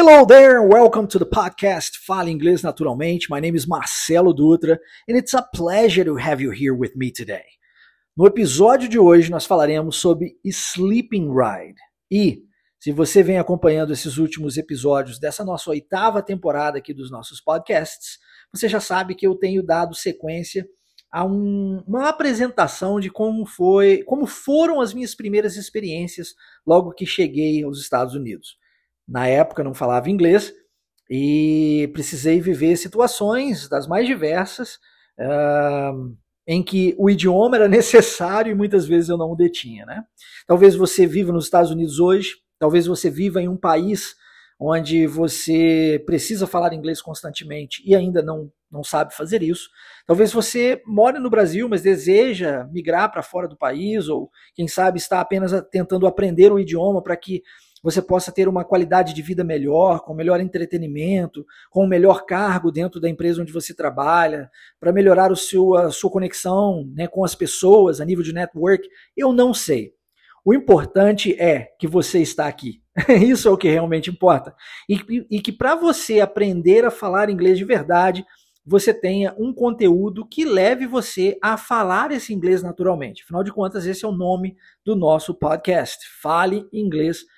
Hello there, welcome to the podcast Fale Inglês Naturalmente. My name is Marcelo Dutra and it's a pleasure to have you here with me today. No episódio de hoje nós falaremos sobre Sleeping Ride. E se você vem acompanhando esses últimos episódios dessa nossa oitava temporada aqui dos nossos podcasts, você já sabe que eu tenho dado sequência a um, uma apresentação de como foi, como foram as minhas primeiras experiências logo que cheguei aos Estados Unidos. Na época não falava inglês e precisei viver situações das mais diversas uh, em que o idioma era necessário e muitas vezes eu não o detinha. Né? Talvez você viva nos Estados Unidos hoje, talvez você viva em um país onde você precisa falar inglês constantemente e ainda não, não sabe fazer isso. Talvez você more no Brasil, mas deseja migrar para fora do país, ou quem sabe está apenas tentando aprender o idioma para que você possa ter uma qualidade de vida melhor, com melhor entretenimento, com um melhor cargo dentro da empresa onde você trabalha, para melhorar o seu, a sua conexão né, com as pessoas a nível de network. Eu não sei. O importante é que você está aqui. Isso é o que realmente importa. E, e que para você aprender a falar inglês de verdade, você tenha um conteúdo que leve você a falar esse inglês naturalmente. Afinal de contas, esse é o nome do nosso podcast. Fale inglês naturalmente.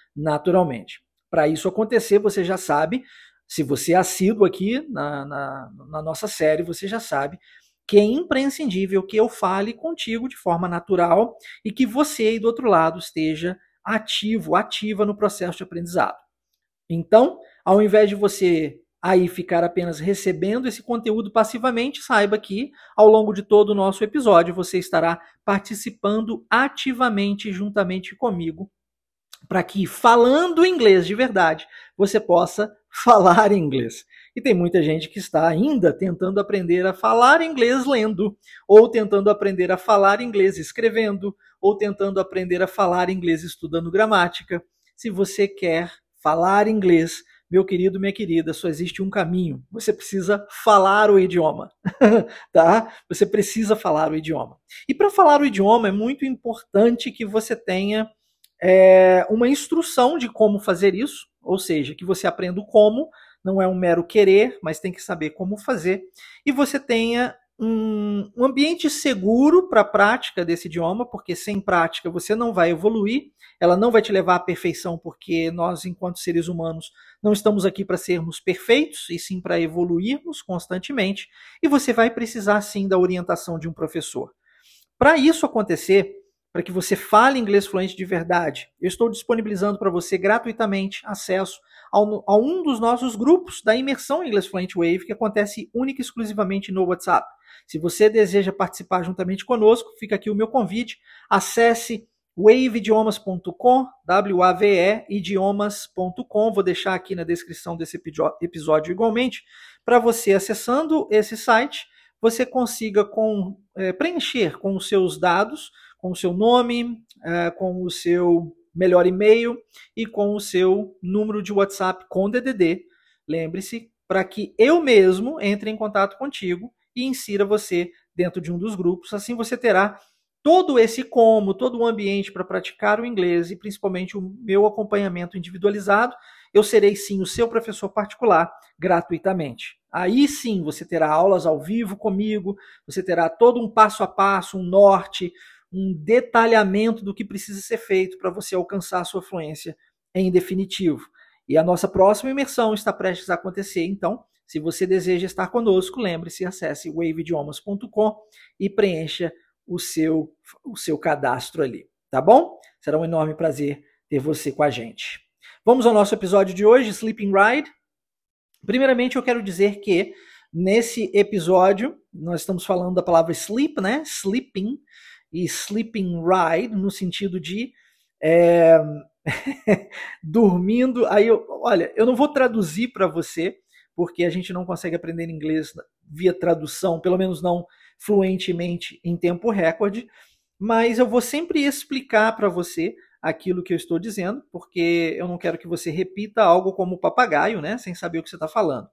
Para isso acontecer, você já sabe, se você é assíduo aqui na, na, na nossa série, você já sabe que é imprescindível que eu fale contigo de forma natural e que você aí do outro lado esteja ativo, ativa no processo de aprendizado. Então, ao invés de você aí ficar apenas recebendo esse conteúdo passivamente, saiba que ao longo de todo o nosso episódio você estará participando ativamente juntamente comigo para que, falando inglês de verdade, você possa falar inglês. E tem muita gente que está ainda tentando aprender a falar inglês lendo, ou tentando aprender a falar inglês escrevendo, ou tentando aprender a falar inglês estudando gramática. Se você quer falar inglês, meu querido, minha querida, só existe um caminho. Você precisa falar o idioma, tá? Você precisa falar o idioma. E para falar o idioma é muito importante que você tenha é, uma instrução de como fazer isso, ou seja, que você aprenda o como, não é um mero querer, mas tem que saber como fazer, e você tenha um, um ambiente seguro para a prática desse idioma, porque sem prática você não vai evoluir, ela não vai te levar à perfeição, porque nós, enquanto seres humanos, não estamos aqui para sermos perfeitos, e sim para evoluirmos constantemente, e você vai precisar sim da orientação de um professor. Para isso acontecer, para que você fale inglês fluente de verdade, eu estou disponibilizando para você gratuitamente acesso ao, a um dos nossos grupos da imersão inglês fluente Wave, que acontece única e exclusivamente no WhatsApp. Se você deseja participar juntamente conosco, fica aqui o meu convite. Acesse waveidiomas.com, W-A-V-E, idiomas.com. Vou deixar aqui na descrição desse episódio igualmente, para você acessando esse site, você consiga com, é, preencher com os seus dados com o seu nome, é, com o seu melhor e-mail e com o seu número de WhatsApp com DDD. Lembre-se, para que eu mesmo entre em contato contigo e insira você dentro de um dos grupos. Assim você terá todo esse como, todo o ambiente para praticar o inglês e principalmente o meu acompanhamento individualizado. Eu serei sim o seu professor particular gratuitamente. Aí sim você terá aulas ao vivo comigo, você terá todo um passo a passo, um norte, um detalhamento do que precisa ser feito para você alcançar a sua fluência em definitivo. E a nossa próxima imersão está prestes a acontecer, então, se você deseja estar conosco, lembre-se, acesse waveidiomas.com e preencha o seu, o seu cadastro ali, tá bom? Será um enorme prazer ter você com a gente. Vamos ao nosso episódio de hoje, Sleeping Ride. Primeiramente, eu quero dizer que nesse episódio nós estamos falando da palavra sleep, né? Sleeping e sleeping ride, no sentido de é, dormindo. Aí, eu, olha, eu não vou traduzir para você, porque a gente não consegue aprender inglês via tradução, pelo menos não fluentemente em tempo recorde, mas eu vou sempre explicar para você aquilo que eu estou dizendo, porque eu não quero que você repita algo como papagaio, né, sem saber o que você está falando.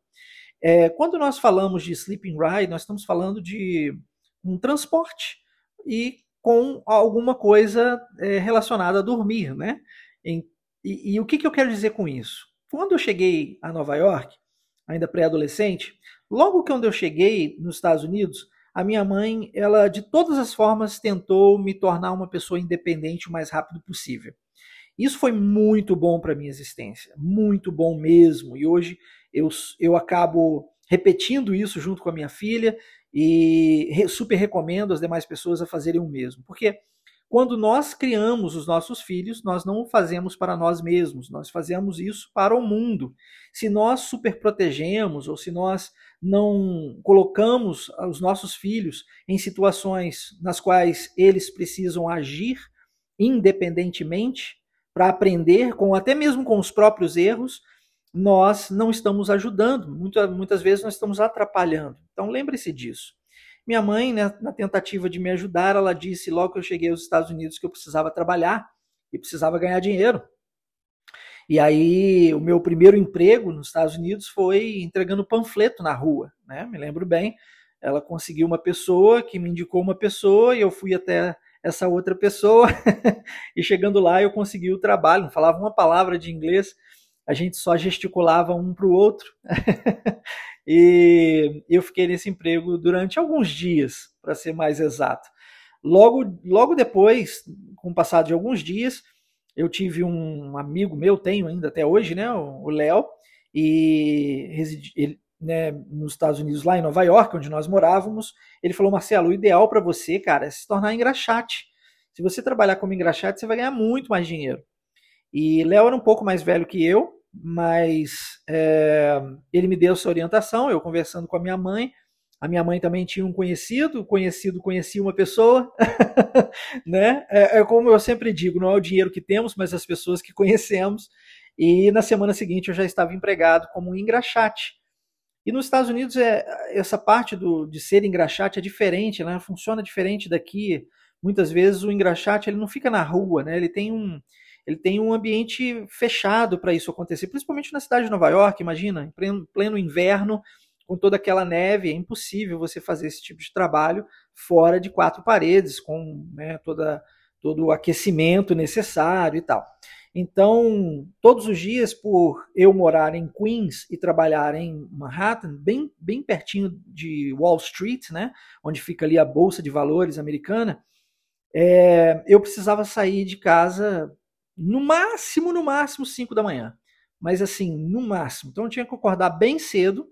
É, quando nós falamos de sleeping ride, nós estamos falando de um transporte. E com alguma coisa é, relacionada a dormir, né? E, e, o que, que eu quero dizer com isso? quando eu cheguei a Nova York, ainda pré-adolescente, logo que eu cheguei nos Estados Unidos, a minha mãe, ela de todas as formas tentou me tornar uma pessoa independente o mais rápido possível. Isso foi muito bom para minha existência, muito bom mesmo. E hoje eu, eu acabo repetindo isso junto com a minha filha e super recomendo as demais pessoas a fazerem o mesmo, porque quando nós criamos os nossos filhos, nós não o fazemos para nós mesmos, nós fazemos isso para o mundo. Se nós superprotegemos ou se nós não colocamos os nossos filhos em situações nas quais eles precisam agir independentemente para aprender, com até mesmo com os próprios erros, nós não estamos ajudando, muitas, muitas vezes nós estamos atrapalhando. Então lembre-se disso. Minha mãe, né, na tentativa de me ajudar, ela disse logo que eu cheguei aos Estados Unidos que eu precisava trabalhar e precisava ganhar dinheiro. E aí, o meu primeiro emprego nos Estados Unidos foi entregando panfleto na rua, né? Me lembro bem. Ela conseguiu uma pessoa que me indicou uma pessoa e eu fui até essa outra pessoa e chegando lá eu consegui o trabalho. Não falava uma palavra de inglês, a gente só gesticulava um para o outro. e eu fiquei nesse emprego durante alguns dias, para ser mais exato. Logo, logo depois, com o passar de alguns dias, eu tive um amigo meu, tenho ainda até hoje, né, o Léo, e residi, ele, né, nos Estados Unidos, lá em Nova York, onde nós morávamos, ele falou, Marcelo, o ideal para você, cara, é se tornar engraxate. Se você trabalhar como engraxate, você vai ganhar muito mais dinheiro. E Léo era um pouco mais velho que eu, mas é, ele me deu essa orientação, eu conversando com a minha mãe. A minha mãe também tinha um conhecido, conhecido conhecia uma pessoa, né? É, é, como eu sempre digo, não é o dinheiro que temos, mas as pessoas que conhecemos. E na semana seguinte eu já estava empregado como um engraxate. E nos Estados Unidos é, essa parte do, de ser engraxate é diferente, né? Funciona diferente daqui. Muitas vezes o engraxate ele não fica na rua, né? Ele tem um ele tem um ambiente fechado para isso acontecer, principalmente na cidade de Nova York, imagina, em pleno, inverno, com toda aquela neve, é impossível você fazer esse tipo de trabalho fora de quatro paredes, com né, toda, todo o aquecimento necessário e tal. Então, todos os dias, por eu morar em Queens e trabalhar em Manhattan, bem, bem pertinho de Wall Street, né, onde fica ali a Bolsa de Valores americana, é, eu precisava sair de casa no máximo, no máximo 5 da manhã. Mas assim, no máximo. Então eu tinha que acordar bem cedo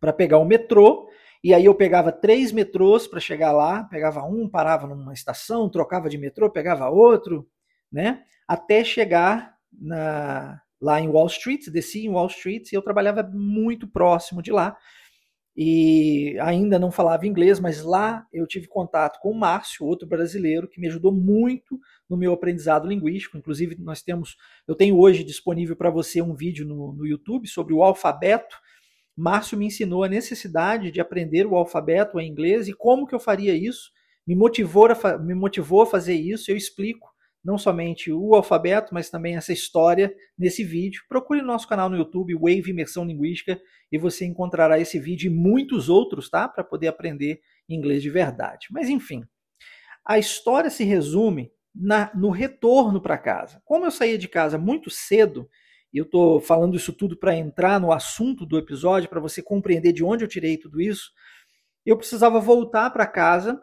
para pegar o metrô. E aí eu pegava três metrôs para chegar lá, pegava um, parava numa estação, trocava de metrô, pegava outro, né? Até chegar na, lá em Wall Street, desci em Wall Street e eu trabalhava muito próximo de lá e ainda não falava inglês, mas lá eu tive contato com o Márcio, outro brasileiro, que me ajudou muito no meu aprendizado linguístico. Inclusive, nós temos, eu tenho hoje disponível para você um vídeo no, no YouTube sobre o alfabeto. Márcio me ensinou a necessidade de aprender o alfabeto em inglês e como que eu faria isso. Me motivou a, me motivou a fazer isso. Eu explico não somente o alfabeto, mas também essa história nesse vídeo. Procure nosso canal no YouTube, Wave Imersão Linguística, e você encontrará esse vídeo e muitos outros, tá? Para poder aprender inglês de verdade. Mas enfim, a história se resume na, no retorno para casa. Como eu saía de casa muito cedo, e eu estou falando isso tudo para entrar no assunto do episódio, para você compreender de onde eu tirei tudo isso, eu precisava voltar para casa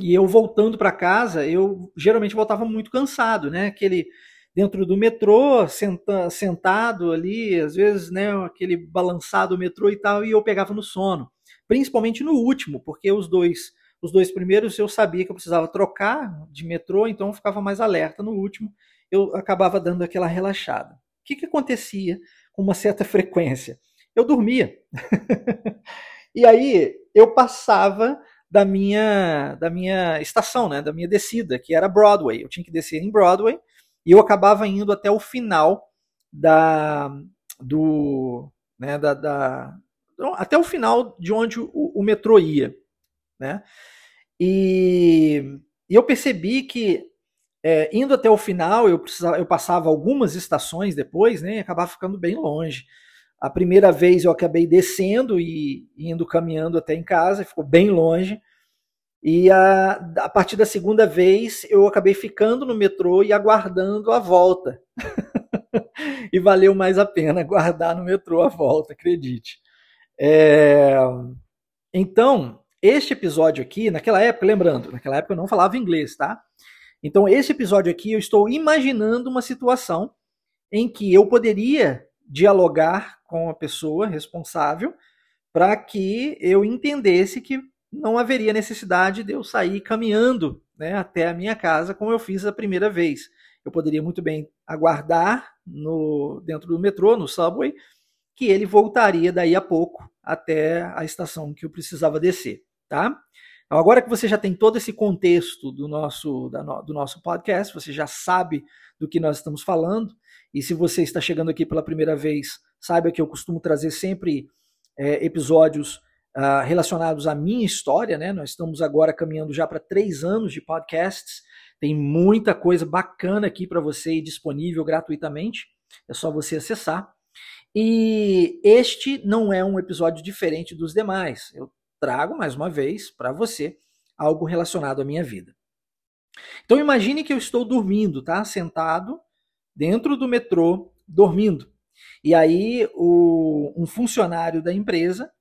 e eu voltando para casa, eu geralmente voltava muito cansado, né? Aquele dentro do metrô, senta, sentado ali, às vezes, né, aquele balançado metrô e tal, e eu pegava no sono. Principalmente no último, porque os dois, os dois primeiros eu sabia que eu precisava trocar de metrô, então eu ficava mais alerta. No último, eu acabava dando aquela relaxada. O que, que acontecia com uma certa frequência? Eu dormia. e aí eu passava da minha, da minha estação, né, da minha descida, que era Broadway. Eu tinha que descer em Broadway e eu acabava indo até o final da do né, da, da até o final de onde o, o metrô ia, né? E, e eu percebi que é, indo até o final, eu precisava, eu passava algumas estações depois, né? E acabava ficando bem longe. A primeira vez eu acabei descendo e indo caminhando até em casa, ficou bem longe. E a, a partir da segunda vez eu acabei ficando no metrô e aguardando a volta. e valeu mais a pena guardar no metrô a volta, acredite. É... Então, este episódio aqui, naquela época, lembrando, naquela época eu não falava inglês, tá? Então, esse episódio aqui eu estou imaginando uma situação em que eu poderia dialogar com a pessoa responsável para que eu entendesse que não haveria necessidade de eu sair caminhando né, até a minha casa como eu fiz a primeira vez. Eu poderia muito bem aguardar no, dentro do metrô, no subway, que ele voltaria daí a pouco até a estação que eu precisava descer, tá? Então, agora que você já tem todo esse contexto do nosso, da, do nosso podcast, você já sabe do que nós estamos falando, e se você está chegando aqui pela primeira vez, saiba que eu costumo trazer sempre é, episódios uh, relacionados à minha história, né? Nós estamos agora caminhando já para três anos de podcasts, tem muita coisa bacana aqui para você disponível gratuitamente, é só você acessar. E este não é um episódio diferente dos demais. Eu trago mais uma vez para você algo relacionado à minha vida. Então imagine que eu estou dormindo, tá? Sentado dentro do metrô, dormindo. E aí o, um funcionário da empresa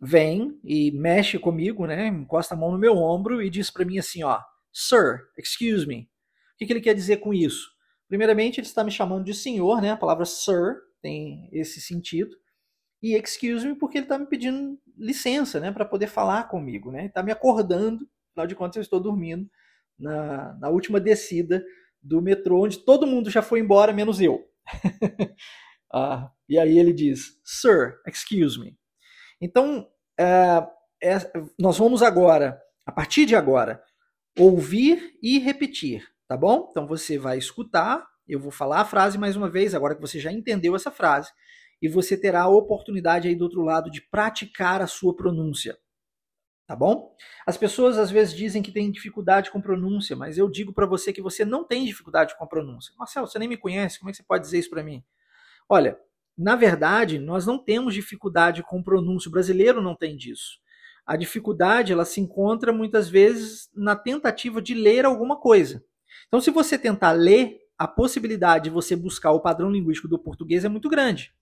vem e mexe comigo, né? Encosta a mão no meu ombro e diz para mim assim, ó, Sir, excuse me. O que, que ele quer dizer com isso? Primeiramente, ele está me chamando de senhor, né? A palavra sir tem esse sentido. E excuse me porque ele está me pedindo licença, né? Para poder falar comigo, né? Está me acordando, afinal de contas eu estou dormindo na, na última descida do metrô, onde todo mundo já foi embora, menos eu. ah, e aí ele diz, Sir, excuse me. Então, é, é, nós vamos agora, a partir de agora, ouvir e repetir, tá bom? Então você vai escutar, eu vou falar a frase mais uma vez, agora que você já entendeu essa frase, e você terá a oportunidade aí do outro lado de praticar a sua pronúncia. Tá bom? As pessoas às vezes dizem que têm dificuldade com pronúncia, mas eu digo para você que você não tem dificuldade com a pronúncia. Marcelo, você nem me conhece, como é que você pode dizer isso para mim? Olha, na verdade, nós não temos dificuldade com pronúncia, o brasileiro não tem disso. A dificuldade, ela se encontra muitas vezes na tentativa de ler alguma coisa. Então, se você tentar ler, a possibilidade de você buscar o padrão linguístico do português é muito grande.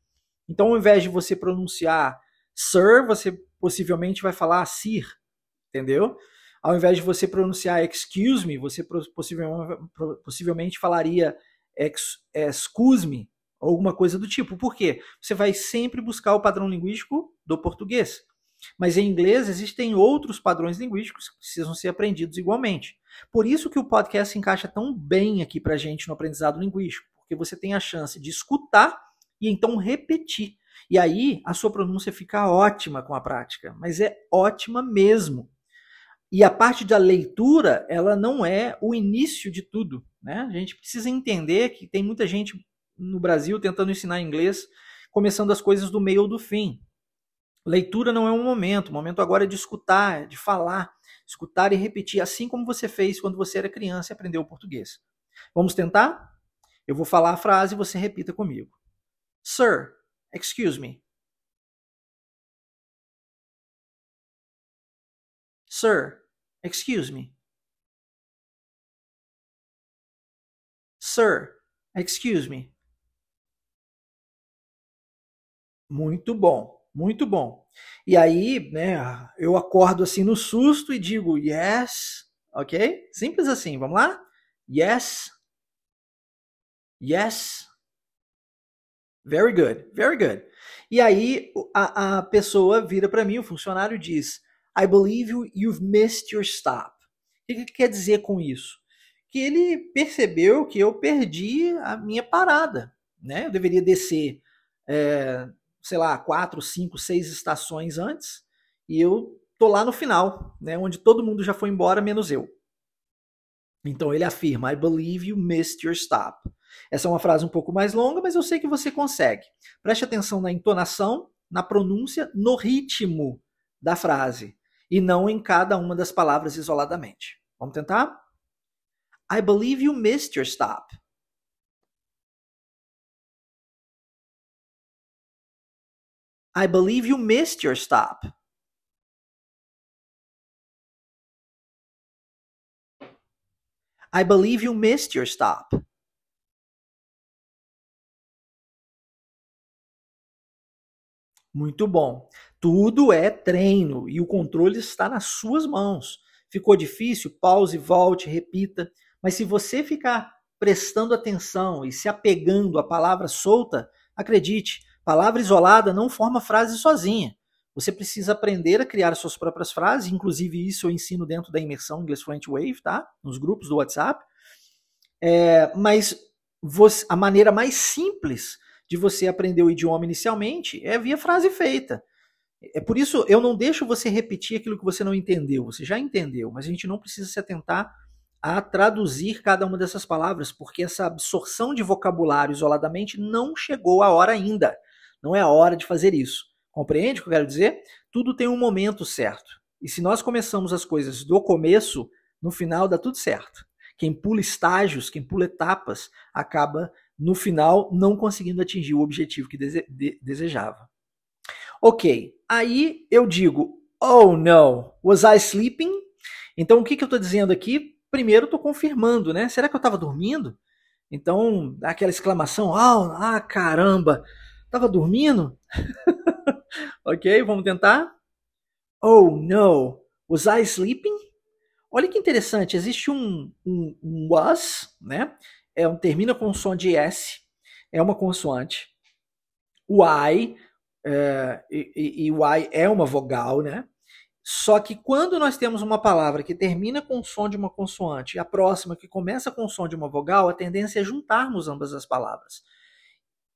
Então, ao invés de você pronunciar sir, você possivelmente vai falar sir, entendeu? Ao invés de você pronunciar excuse me, você possivelmente, falaria excuse me, ou alguma coisa do tipo. Por quê? Você vai sempre buscar o padrão linguístico do português. Mas em inglês existem outros padrões linguísticos que precisam ser aprendidos igualmente. Por isso que o podcast se encaixa tão bem aqui para gente no aprendizado linguístico, porque você tem a chance de escutar e então repetir. E aí a sua pronúncia fica ótima com a prática, mas é ótima mesmo. E a parte da leitura, ela não é o início de tudo. Né? A gente precisa entender que tem muita gente no Brasil tentando ensinar inglês, começando as coisas do meio ou do fim. Leitura não é um momento, o momento agora é de escutar, de falar, escutar e repetir, assim como você fez quando você era criança e aprendeu o português. Vamos tentar? Eu vou falar a frase e você repita comigo. Sir, excuse me. Sir, excuse me. Sir, excuse me. Muito bom, muito bom. E aí, né, eu acordo assim no susto e digo yes, ok? Simples assim, vamos lá? Yes, yes. Very good, very good. E aí a, a pessoa vira para mim, o funcionário diz: I believe you, you've missed your stop. O que, que quer dizer com isso? Que ele percebeu que eu perdi a minha parada. Né? Eu deveria descer é, sei lá, quatro, cinco, seis estações antes, e eu tô lá no final, né, onde todo mundo já foi embora, menos eu. Então ele afirma: I believe you missed your stop. Essa é uma frase um pouco mais longa, mas eu sei que você consegue. Preste atenção na entonação, na pronúncia, no ritmo da frase e não em cada uma das palavras isoladamente. Vamos tentar? I believe you missed your stop. I believe you missed your stop. I believe you missed your stop. Muito bom. Tudo é treino e o controle está nas suas mãos. Ficou difícil? Pause, volte, repita. Mas se você ficar prestando atenção e se apegando à palavra solta, acredite, palavra isolada não forma frase sozinha. Você precisa aprender a criar suas próprias frases, inclusive isso eu ensino dentro da imersão English Fluent Wave, tá? Nos grupos do WhatsApp. É, mas você, a maneira mais simples de você aprender o idioma inicialmente é via frase feita. É por isso eu não deixo você repetir aquilo que você não entendeu. Você já entendeu, mas a gente não precisa se atentar a traduzir cada uma dessas palavras, porque essa absorção de vocabulário isoladamente não chegou a hora ainda. Não é a hora de fazer isso. Compreende o que eu quero dizer? Tudo tem um momento certo. E se nós começamos as coisas do começo, no final dá tudo certo. Quem pula estágios, quem pula etapas, acaba no final não conseguindo atingir o objetivo que dese desejava. Ok, aí eu digo, oh no, was I sleeping? Então o que, que eu estou dizendo aqui? Primeiro estou confirmando, né? Será que eu estava dormindo? Então, aquela exclamação, oh, ah, caramba, estava dormindo? ok, vamos tentar? Oh no, was I sleeping? Olha que interessante, existe um, um, um was, né? É um, termina com som de S, é uma consoante. O I é, e, e, o I é uma vogal, né? Só que quando nós temos uma palavra que termina com o som de uma consoante e a próxima que começa com o som de uma vogal, a tendência é juntarmos ambas as palavras.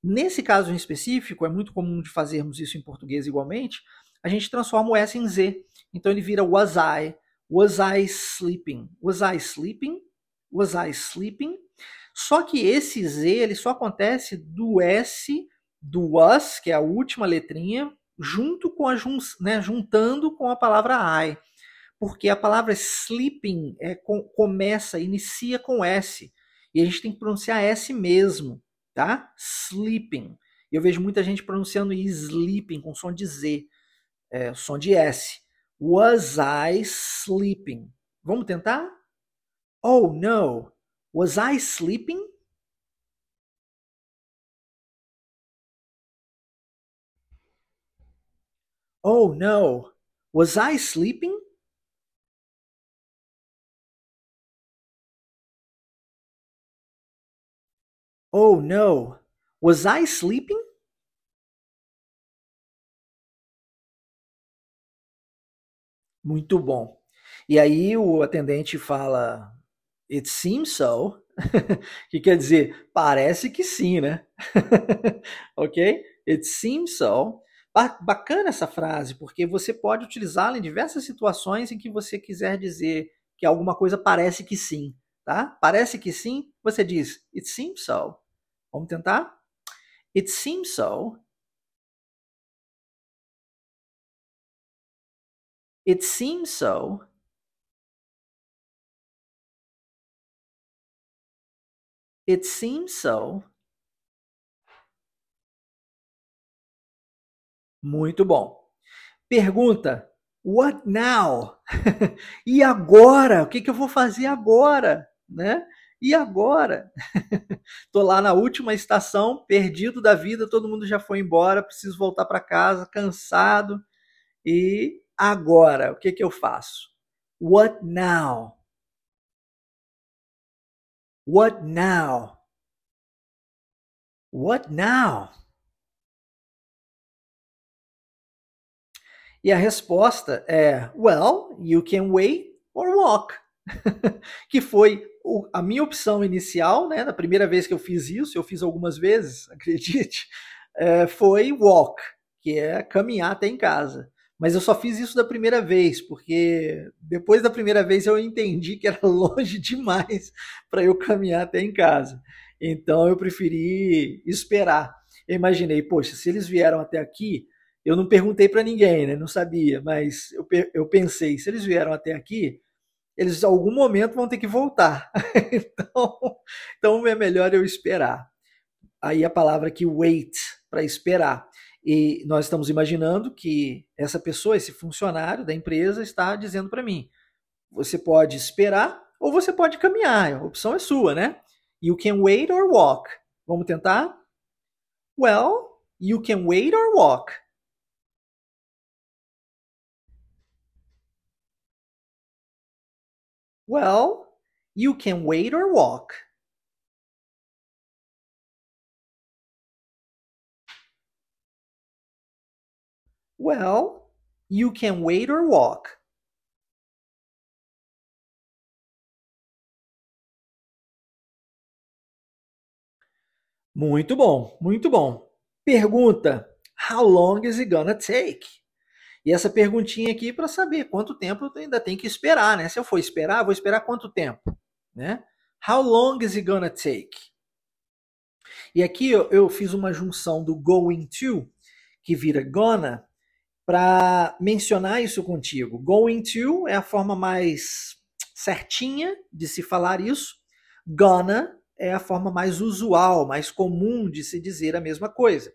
Nesse caso em específico, é muito comum de fazermos isso em português igualmente, a gente transforma o S em Z. Então ele vira was I, was I sleeping, was I sleeping, was I sleeping. Só que esse Z ele só acontece do S do was, que é a última letrinha, junto com a jun, né, juntando com a palavra I. Porque a palavra sleeping é, com, começa, inicia com S. E a gente tem que pronunciar S mesmo, tá? Sleeping. Eu vejo muita gente pronunciando sleeping com som de Z, é, som de S. Was I sleeping? Vamos tentar? Oh no. Was I sleeping? Oh no, was I sleeping? Oh no, was I sleeping? Muito bom. E aí o atendente fala, It seems so. que quer dizer, parece que sim, né? ok? It seems so. Bacana essa frase, porque você pode utilizá-la em diversas situações em que você quiser dizer que alguma coisa parece que sim, tá? Parece que sim, você diz it seems so. Vamos tentar? It seems so. It seems so. It seems so. Muito bom. Pergunta: What now? e agora? O que, que eu vou fazer agora? Né? E agora? Tô lá na última estação, perdido da vida, todo mundo já foi embora, preciso voltar para casa, cansado. E agora, o que, que eu faço? What now? What now? What now? E a resposta é Well, you can wait or walk. que foi a minha opção inicial, né? Na primeira vez que eu fiz isso, eu fiz algumas vezes, acredite, é, foi walk, que é caminhar até em casa. Mas eu só fiz isso da primeira vez, porque depois da primeira vez eu entendi que era longe demais para eu caminhar até em casa. Então eu preferi esperar. Eu imaginei, poxa, se eles vieram até aqui, eu não perguntei para ninguém, né? Não sabia, mas eu, eu pensei, se eles vieram até aqui, eles em algum momento vão ter que voltar. então, então é melhor eu esperar. Aí a palavra aqui wait, para esperar. E nós estamos imaginando que essa pessoa, esse funcionário da empresa, está dizendo para mim: você pode esperar ou você pode caminhar, a opção é sua, né? You can wait or walk. Vamos tentar? Well, you can wait or walk. Well, you can wait or walk. Well, you can wait or walk. Muito bom, muito bom. Pergunta: How long is it gonna take? E essa perguntinha aqui para saber quanto tempo eu ainda tenho que esperar, né? Se eu for esperar, vou esperar quanto tempo, né? How long is it gonna take? E aqui eu, eu fiz uma junção do going to, que vira gonna, para mencionar isso contigo. Going to é a forma mais certinha de se falar isso. Gonna é a forma mais usual, mais comum de se dizer a mesma coisa.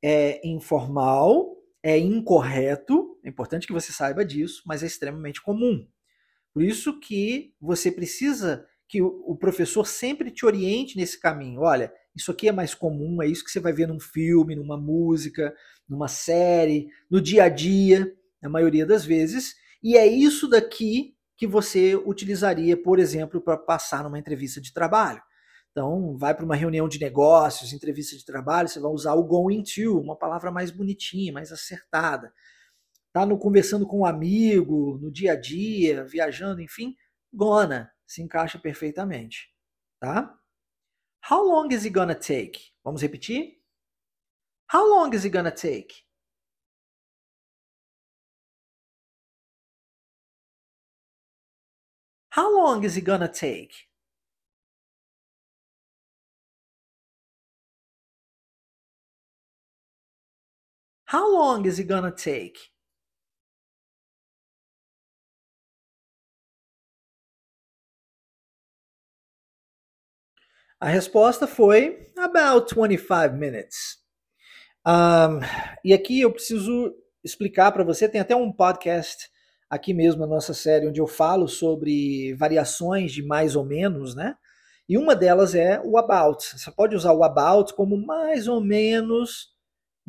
É informal, é incorreto, é importante que você saiba disso, mas é extremamente comum. Por isso que você precisa que o professor sempre te oriente nesse caminho. Olha, isso aqui é mais comum, é isso que você vai ver num filme, numa música, numa série, no dia a dia, na maioria das vezes, e é isso daqui que você utilizaria, por exemplo, para passar numa entrevista de trabalho. Então, vai para uma reunião de negócios, entrevista de trabalho, você vai usar o going to, uma palavra mais bonitinha, mais acertada. Tá no conversando com um amigo, no dia a dia, viajando, enfim, gonna se encaixa perfeitamente, tá? How long is it gonna take? Vamos repetir? How long is it gonna take? How long is it gonna take? How long is it gonna take? A resposta foi about 25 minutes. Um, e aqui eu preciso explicar para você, tem até um podcast aqui mesmo na nossa série onde eu falo sobre variações de mais ou menos, né? E uma delas é o about. Você pode usar o about como mais ou menos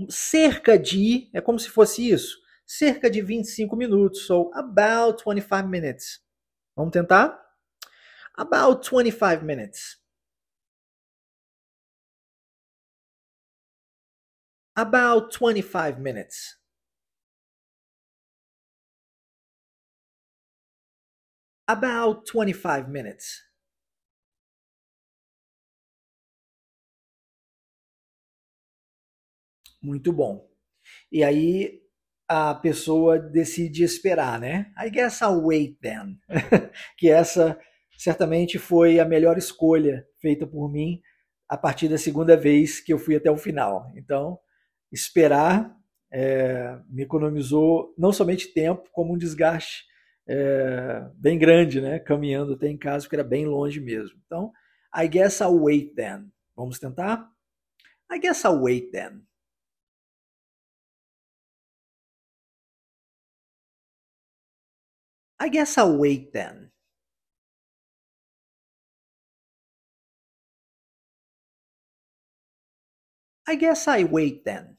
cerca de, é como se fosse isso, cerca de 25 minutos, so about 25 minutes. Vamos tentar? About 25 minutes. About 25 minutes. About 25 minutes. Muito bom. E aí a pessoa decide esperar, né? I guess I'll wait then. que essa certamente foi a melhor escolha feita por mim a partir da segunda vez que eu fui até o final. Então, esperar é, me economizou não somente tempo, como um desgaste é, bem grande, né? Caminhando até em casa, porque era bem longe mesmo. Então, I guess I'll wait then. Vamos tentar? I guess I'll wait then. I guess I'll wait then. I guess I wait then.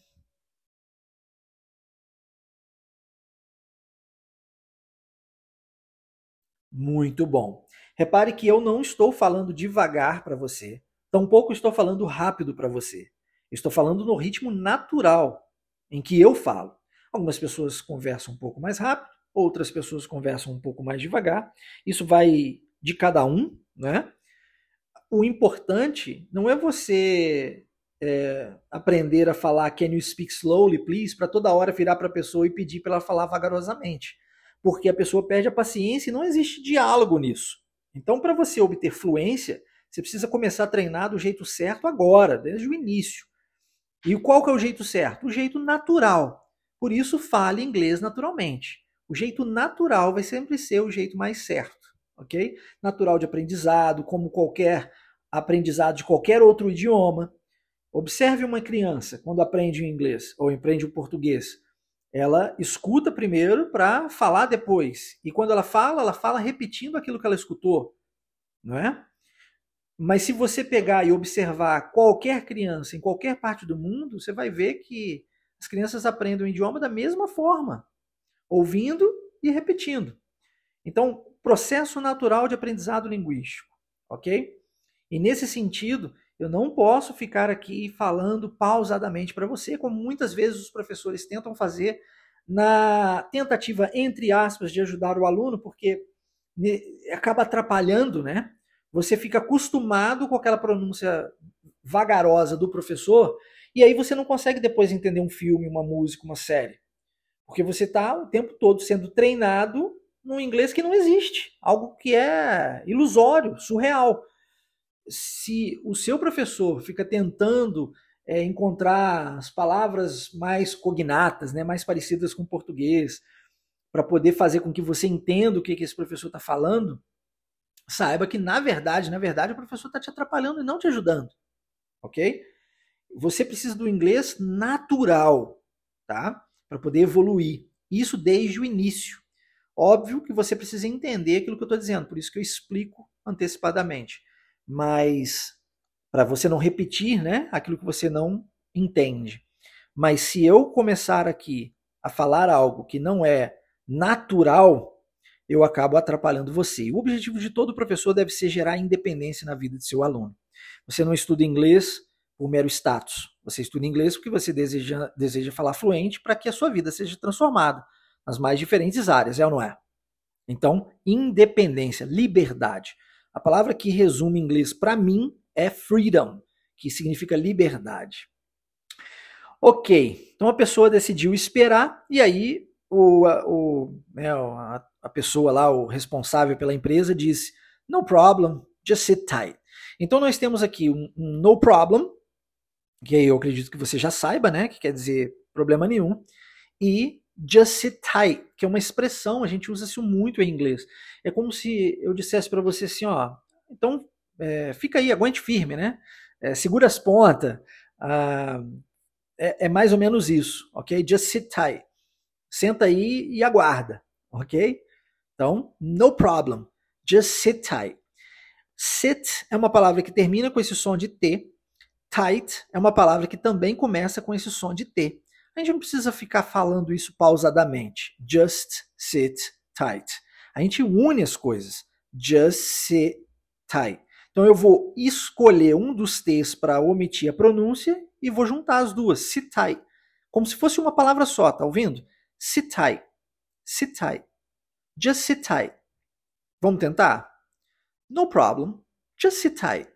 Muito bom. Repare que eu não estou falando devagar para você, tampouco estou falando rápido para você. Estou falando no ritmo natural em que eu falo. Algumas pessoas conversam um pouco mais rápido, outras pessoas conversam um pouco mais devagar. Isso vai de cada um, né? O importante não é você é, aprender a falar can you speak slowly, please, para toda hora virar para a pessoa e pedir para ela falar vagarosamente. Porque a pessoa perde a paciência e não existe diálogo nisso. Então, para você obter fluência, você precisa começar a treinar do jeito certo agora, desde o início. E qual que é o jeito certo? O jeito natural. Por isso, fale inglês naturalmente. O jeito natural vai sempre ser o jeito mais certo, ok? Natural de aprendizado, como qualquer aprendizado de qualquer outro idioma. Observe uma criança quando aprende o inglês ou aprende o português. Ela escuta primeiro para falar depois. E quando ela fala, ela fala repetindo aquilo que ela escutou, não é? Mas se você pegar e observar qualquer criança em qualquer parte do mundo, você vai ver que as crianças aprendem o idioma da mesma forma ouvindo e repetindo. Então, processo natural de aprendizado linguístico, ok? E nesse sentido, eu não posso ficar aqui falando pausadamente para você, como muitas vezes os professores tentam fazer na tentativa, entre aspas, de ajudar o aluno, porque acaba atrapalhando, né? Você fica acostumado com aquela pronúncia vagarosa do professor e aí você não consegue depois entender um filme, uma música, uma série. Porque você está o tempo todo sendo treinado num inglês que não existe, algo que é ilusório, surreal. Se o seu professor fica tentando é, encontrar as palavras mais cognatas, né, mais parecidas com português, para poder fazer com que você entenda o que, que esse professor está falando, saiba que na verdade, na verdade, o professor está te atrapalhando e não te ajudando, ok? Você precisa do inglês natural, tá? Para poder evoluir. Isso desde o início. Óbvio que você precisa entender aquilo que eu estou dizendo, por isso que eu explico antecipadamente. Mas para você não repetir, né, aquilo que você não entende. Mas se eu começar aqui a falar algo que não é natural, eu acabo atrapalhando você. o objetivo de todo professor deve ser gerar independência na vida de seu aluno. Você não estuda inglês por mero status. Você estuda inglês porque você deseja, deseja falar fluente para que a sua vida seja transformada nas mais diferentes áreas, é ou não é? Então, independência, liberdade. A palavra que resume em inglês para mim é freedom, que significa liberdade. Ok, então a pessoa decidiu esperar e aí o, o, né, a, a pessoa lá, o responsável pela empresa, disse: No problem, just sit tight. Então nós temos aqui um, um no problem, que eu acredito que você já saiba, né? Que quer dizer problema nenhum. E just sit tight, que é uma expressão, a gente usa isso muito em inglês. É como se eu dissesse para você assim, ó, então é, fica aí, aguente firme, né? É, segura as pontas. Ah, é, é, mais ou menos isso, ok? Just sit tight. Senta aí e aguarda, ok? Então, no problem. Just sit tight. Sit é uma palavra que termina com esse som de T. Tight é uma palavra que também começa com esse som de T. A gente não precisa ficar falando isso pausadamente. Just sit tight. A gente une as coisas. Just sit tight. Então eu vou escolher um dos T's para omitir a pronúncia e vou juntar as duas. Sit tight. Como se fosse uma palavra só, tá ouvindo? Sit tight. Sit tight. Just sit tight. Vamos tentar? No problem. Just sit tight.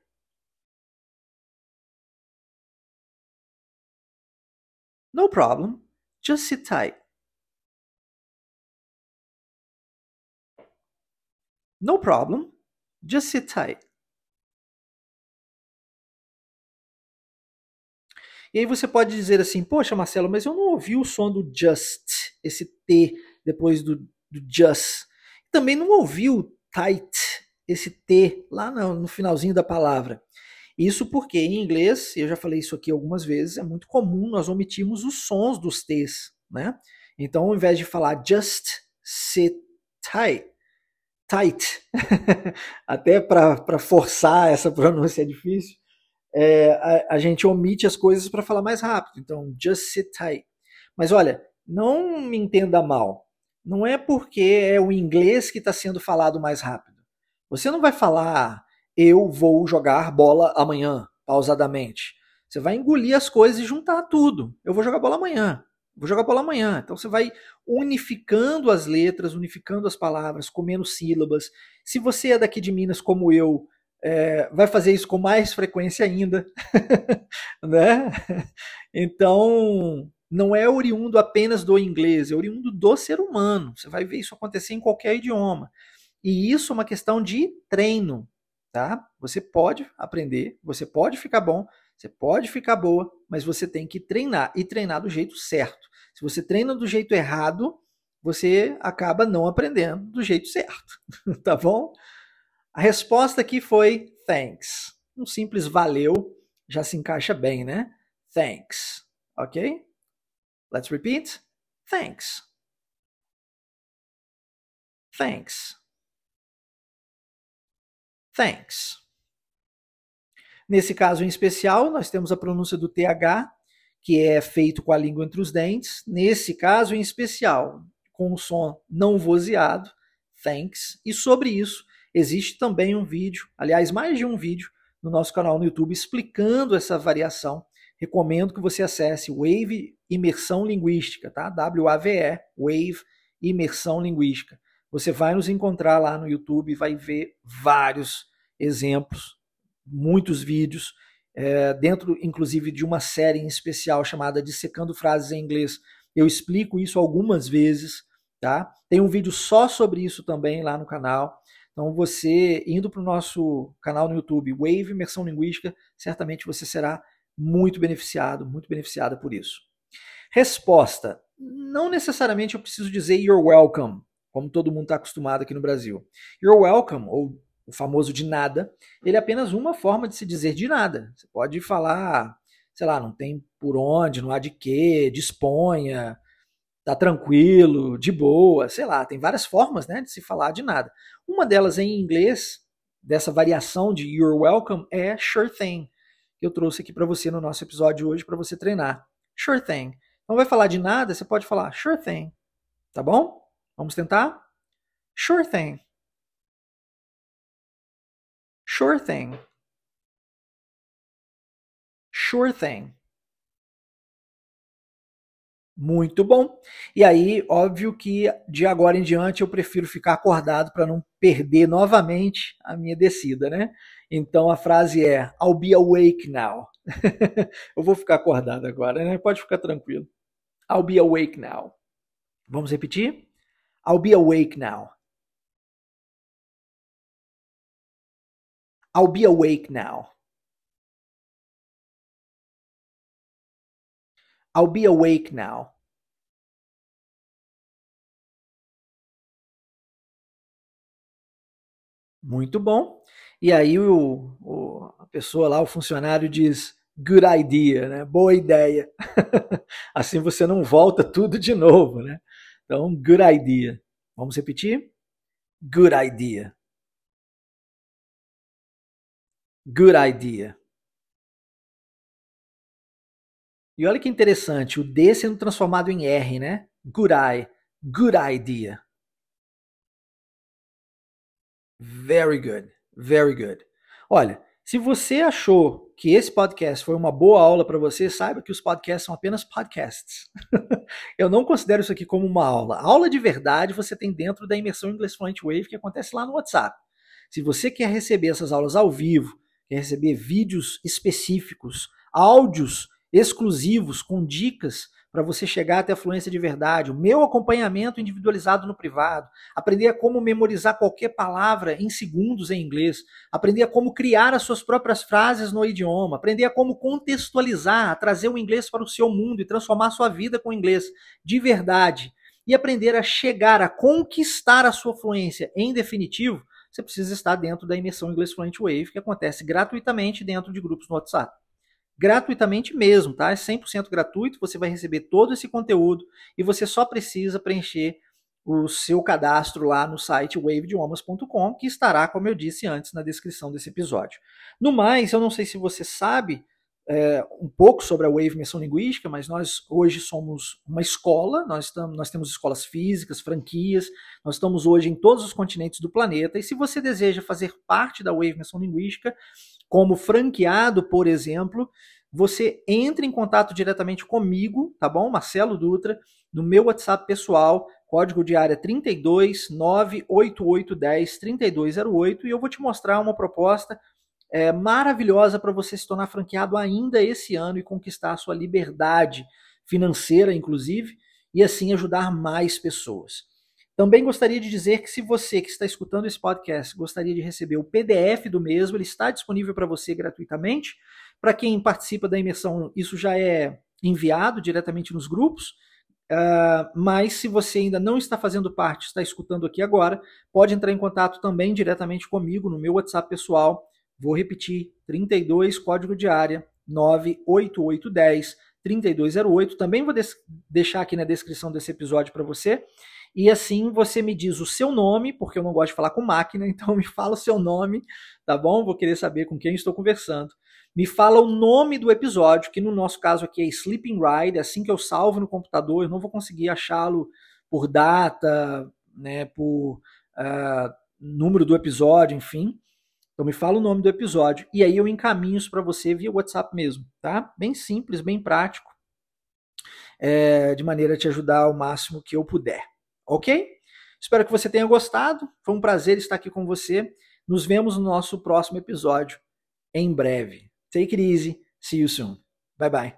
No problem. Just sit tight. No problem. Just sit tight. E aí você pode dizer assim, poxa Marcelo, mas eu não ouvi o som do just, esse T depois do, do just. Também não ouvi o tight, esse T lá no, no finalzinho da palavra. Isso porque em inglês, eu já falei isso aqui algumas vezes, é muito comum nós omitirmos os sons dos T's, né? Então, ao invés de falar just sit tight, tight, até para forçar essa pronúncia é difícil, é, a, a, gente omite as coisas para falar mais rápido. Então, just sit tight. Mas olha, não me entenda mal. Não é porque é o inglês que está sendo falado mais rápido. Você não vai falar eu vou jogar bola amanhã, pausadamente. Você vai engolir as coisas e juntar tudo. Eu vou jogar bola amanhã. Vou jogar bola amanhã. Então você vai unificando as letras, unificando as palavras, comendo sílabas. Se você é daqui de Minas como eu, é, vai fazer isso com mais frequência ainda, né? Então, não é oriundo apenas do inglês, é oriundo do ser humano. Você vai ver isso acontecer em qualquer idioma. E isso é uma questão de treino, tá? Você pode aprender, você pode ficar bom, você pode ficar boa, mas você tem que treinar e treinar do jeito certo. Se você treina do jeito errado, você acaba não aprendendo do jeito certo, tá bom? A resposta aqui foi thanks. Um simples valeu já se encaixa bem, né? Thanks. Ok? Let's repeat. Thanks. Thanks. Thanks. Nesse caso em especial, nós temos a pronúncia do TH, que é feito com a língua entre os dentes. Nesse caso em especial, com o som não vozeado, thanks. E sobre isso existe também um vídeo, aliás, mais de um vídeo no nosso canal no YouTube explicando essa variação. Recomendo que você acesse Wave Imersão Linguística, tá? W-A-V-E, Wave Imersão Linguística. Você vai nos encontrar lá no YouTube e vai ver vários exemplos, muitos vídeos, é, dentro inclusive de uma série em especial chamada Dissecando Frases em Inglês. Eu explico isso algumas vezes, tá? Tem um vídeo só sobre isso também lá no canal. Então, você indo para o nosso canal no YouTube, Wave Imersão Linguística, certamente você será muito beneficiado, muito beneficiada por isso. Resposta: Não necessariamente eu preciso dizer you're welcome, como todo mundo está acostumado aqui no Brasil. You're welcome, ou o famoso de nada, ele é apenas uma forma de se dizer de nada. Você pode falar, sei lá, não tem por onde, não há de quê, disponha, tá tranquilo, de boa, sei lá, tem várias formas né, de se falar de nada. Uma delas em inglês, dessa variação de you're welcome, é sure thing, que eu trouxe aqui para você no nosso episódio hoje para você treinar. Sure thing. Não vai falar de nada, você pode falar sure thing. Tá bom? Vamos tentar? Sure thing. Sure thing. Sure thing. Muito bom. E aí, óbvio que de agora em diante eu prefiro ficar acordado para não perder novamente a minha descida, né? Então a frase é I'll be awake now. eu vou ficar acordado agora, né? Pode ficar tranquilo. I'll be awake now. Vamos repetir? I'll be awake now. I'll be awake now. I'll be awake now. Muito bom. E aí o, o, a pessoa lá, o funcionário diz good idea, né? Boa ideia. assim você não volta tudo de novo, né? Então, good idea. Vamos repetir? Good idea. Good idea. E olha que interessante, o D sendo transformado em R, né? Good eye, good idea. Very good, very good. Olha, se você achou que esse podcast foi uma boa aula para você, saiba que os podcasts são apenas podcasts. Eu não considero isso aqui como uma aula. aula de verdade você tem dentro da imersão English Fluent Wave que acontece lá no WhatsApp. Se você quer receber essas aulas ao vivo, quer receber vídeos específicos, áudios exclusivos com dicas para você chegar até a fluência de verdade, o meu acompanhamento individualizado no privado, aprender a como memorizar qualquer palavra em segundos em inglês, aprender a como criar as suas próprias frases no idioma, aprender a como contextualizar, a trazer o inglês para o seu mundo e transformar sua vida com o inglês de verdade, e aprender a chegar a conquistar a sua fluência em definitivo, você precisa estar dentro da imersão Inglês Fluent Wave, que acontece gratuitamente dentro de grupos no WhatsApp gratuitamente mesmo, tá? É 100% gratuito, você vai receber todo esse conteúdo e você só precisa preencher o seu cadastro lá no site waveidiomas.com, que estará, como eu disse antes, na descrição desse episódio. No mais, eu não sei se você sabe é, um pouco sobre a Wave Imersão Linguística, mas nós hoje somos uma escola, nós, estamos, nós temos escolas físicas, franquias, nós estamos hoje em todos os continentes do planeta, e se você deseja fazer parte da Wave Imersão Linguística, como franqueado, por exemplo, você entra em contato diretamente comigo, tá bom? Marcelo Dutra, no meu WhatsApp pessoal, código de área 32 98810 3208, e eu vou te mostrar uma proposta é, maravilhosa para você se tornar franqueado ainda esse ano e conquistar a sua liberdade financeira, inclusive, e assim ajudar mais pessoas. Também gostaria de dizer que se você que está escutando esse podcast gostaria de receber o PDF do mesmo, ele está disponível para você gratuitamente. Para quem participa da imersão, isso já é enviado diretamente nos grupos. Uh, mas se você ainda não está fazendo parte, está escutando aqui agora, pode entrar em contato também diretamente comigo no meu WhatsApp pessoal. Vou repetir: 32 código de área 98810 3208. Também vou deixar aqui na descrição desse episódio para você. E assim você me diz o seu nome, porque eu não gosto de falar com máquina, então me fala o seu nome, tá bom? Vou querer saber com quem estou conversando. Me fala o nome do episódio, que no nosso caso aqui é Sleeping Ride, assim que eu salvo no computador, eu não vou conseguir achá-lo por data, né, por uh, número do episódio, enfim. Então me fala o nome do episódio e aí eu encaminho isso para você via WhatsApp mesmo, tá? Bem simples, bem prático, é, de maneira a te ajudar ao máximo que eu puder, ok? Espero que você tenha gostado. Foi um prazer estar aqui com você. Nos vemos no nosso próximo episódio em breve. Take it easy. See you soon. Bye bye.